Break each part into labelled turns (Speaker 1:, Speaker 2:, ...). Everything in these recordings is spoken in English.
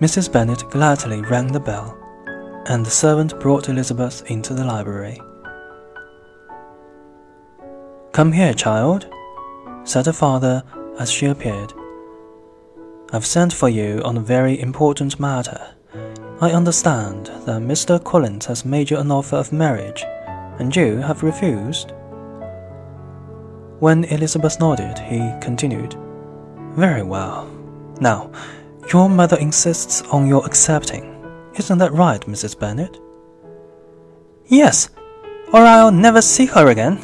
Speaker 1: Mrs. Bennet gladly rang the bell, and the servant brought Elizabeth into the library. Come here, child, said her father as she appeared. I've sent for you on a very important matter. I understand that Mr. Collins has made you an offer of marriage, and you have refused. When Elizabeth nodded, he continued, Very well. Now, your mother insists on your accepting. Isn't that right, Mrs. Bennet?
Speaker 2: Yes, or I'll never see her again.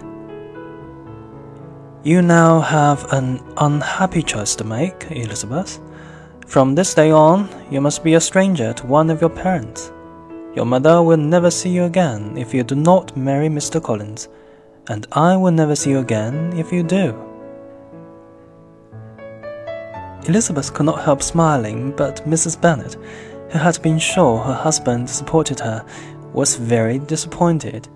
Speaker 1: You now have an unhappy choice to make, Elizabeth. From this day on, you must be a stranger to one of your parents. Your mother will never see you again if you do not marry Mr. Collins, and I will never see you again if you do. Elizabeth could not help smiling, but Mrs. Bennet, who had been sure her husband supported her, was very disappointed.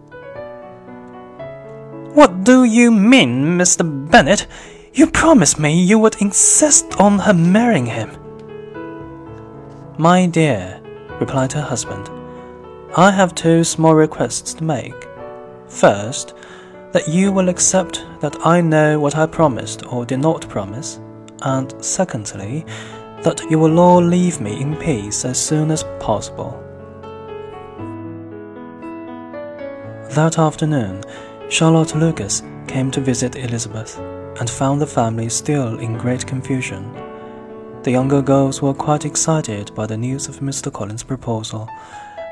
Speaker 2: What do you mean, Mr. Bennet? You promised me you would insist on her marrying him.
Speaker 1: My dear, replied her husband, I have two small requests to make. First, that you will accept that I know what I promised or did not promise and secondly, that you will all leave me in peace as soon as possible. That afternoon, Charlotte Lucas came to visit Elizabeth and found the family still in great confusion. The younger girls were quite excited by the news of Mr. Collins' proposal,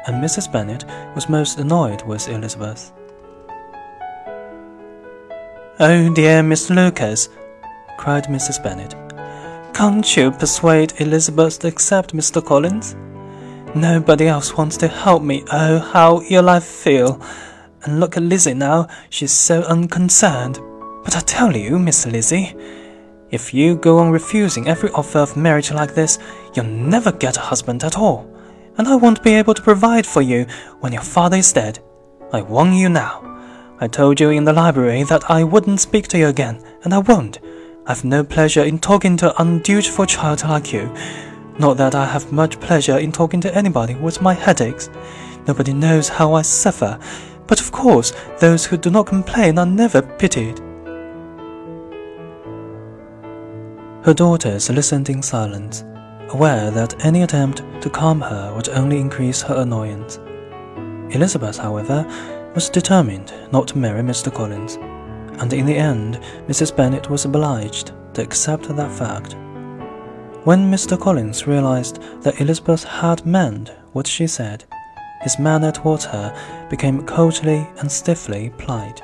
Speaker 1: and Mrs. Bennet was most annoyed with Elizabeth.
Speaker 2: Oh dear, Miss Lucas, cried Mrs. Bennet. Can't you persuade Elizabeth to accept Mr. Collins? Nobody else wants to help me. Oh, how ill I feel. And look at Lizzie now, she's so unconcerned. But I tell you, Miss Lizzie, if you go on refusing every offer of marriage like this, you'll never get a husband at all. And I won't be able to provide for you when your father is dead. I warn you now. I told you in the library that I wouldn't speak to you again, and I won't. I've no pleasure in talking to undutiful child like you. Not that I have much pleasure in talking to anybody with my headaches. Nobody knows how I suffer, but of course, those who do not complain are never pitied.
Speaker 1: Her daughters listened in silence, aware that any attempt to calm her would only increase her annoyance. Elizabeth, however, was determined not to marry Mr. Collins and in the end, Mrs. Bennet was obliged to accept that fact. When Mr. Collins realized that Elizabeth had meant what she said, his manner towards her became coldly and stiffly polite.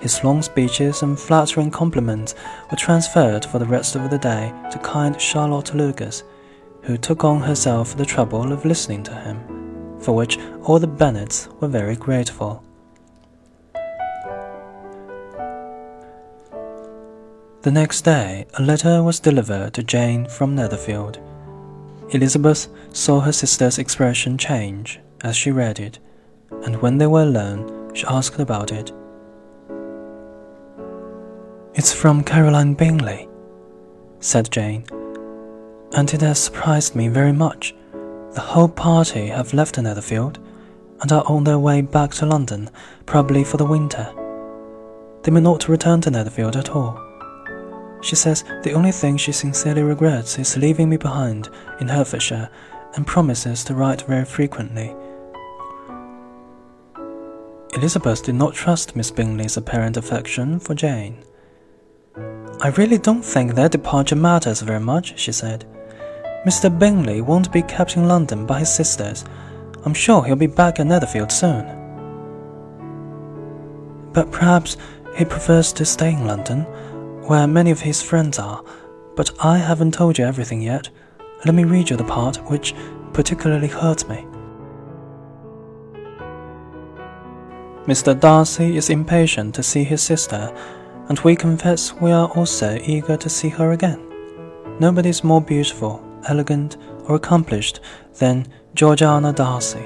Speaker 1: His long speeches and flattering compliments were transferred for the rest of the day to kind Charlotte Lucas, who took on herself the trouble of listening to him, for which all the Bennets were very grateful. The next day, a letter was delivered to Jane from Netherfield. Elizabeth saw her sister's expression change as she read it, and when they were alone, she asked about it. It's from Caroline Bingley, said Jane, and it has surprised me very much. The whole party have left Netherfield and are on their way back to London, probably for the winter. They may not return to Netherfield at all. She says the only thing she sincerely regrets is leaving me behind in Hertfordshire and promises to write very frequently. Elizabeth did not trust Miss Bingley's apparent affection for Jane. I really don't think their departure matters very much, she said. Mr. Bingley won't be kept in London by his sisters. I'm sure he'll be back at Netherfield soon. But perhaps he prefers to stay in London where many of his friends are, but I haven't told you everything yet. Let me read you the part which particularly hurts me. Mr. Darcy is impatient to see his sister, and we confess we are also eager to see her again. Nobody is more beautiful, elegant, or accomplished than Georgiana Darcy.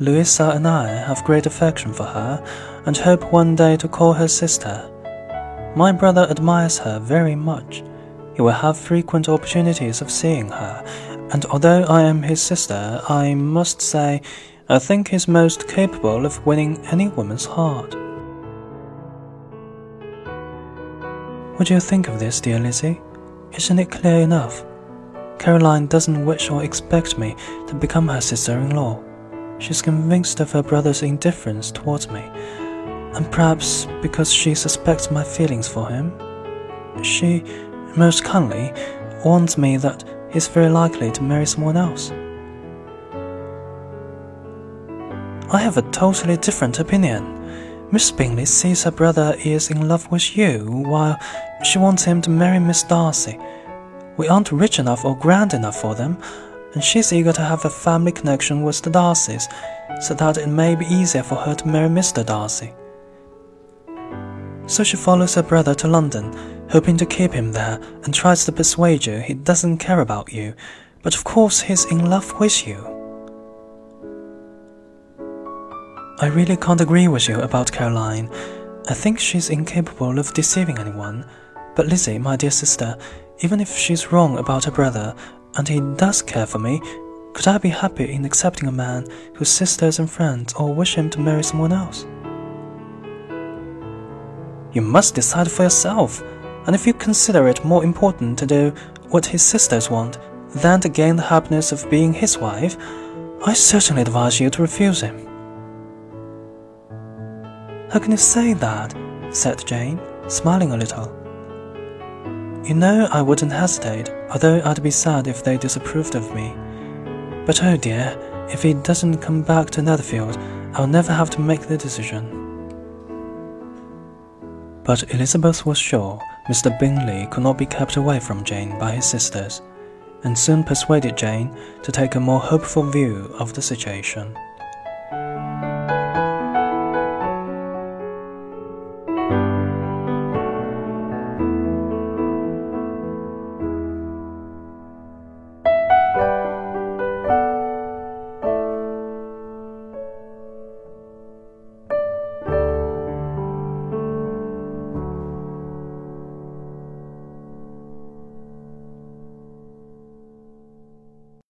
Speaker 1: Louisa and I have great affection for her, and hope one day to call her sister. My brother admires her very much. he will have frequent opportunities of seeing her, and although I am his sister, I must say I think he's most capable of winning any woman's heart. What do you think of this, dear Lizzie? Isn't it clear enough? Caroline doesn't wish or expect me to become her sister in law. She's convinced of her brother's indifference towards me, and perhaps because she suspects my feelings for him. She, most kindly, warns me that he's very likely to marry someone else. I have a totally different opinion. Miss Bingley sees her brother is in love with you, while she wants him to marry Miss Darcy. We aren't rich enough or grand enough for them, and she's eager to have a family connection with the Darcys, so that it may be easier for her to marry Mr. Darcy. So she follows her brother to London, hoping to keep him there, and tries to persuade you he doesn't care about you, but of course he's in love with you. I really can't agree with you about Caroline. I think she's incapable of deceiving anyone. But Lizzie, my dear sister, even if she's wrong about her brother, and he does care for me, could I be happy in accepting a man whose sisters and friends all wish him to marry someone else? You must decide for yourself, and if you consider it more important to do what his sisters want than to gain the happiness of being his wife, I certainly advise you to refuse him. How can you say that? said Jane, smiling a little. You know I wouldn't hesitate, although I'd be sad if they disapproved of me. But oh dear, if he doesn't come back to Netherfield, I'll never have to make the decision. But Elizabeth was sure Mr. Bingley could not be kept away from Jane by his sisters, and soon persuaded Jane to take a more hopeful view of the situation.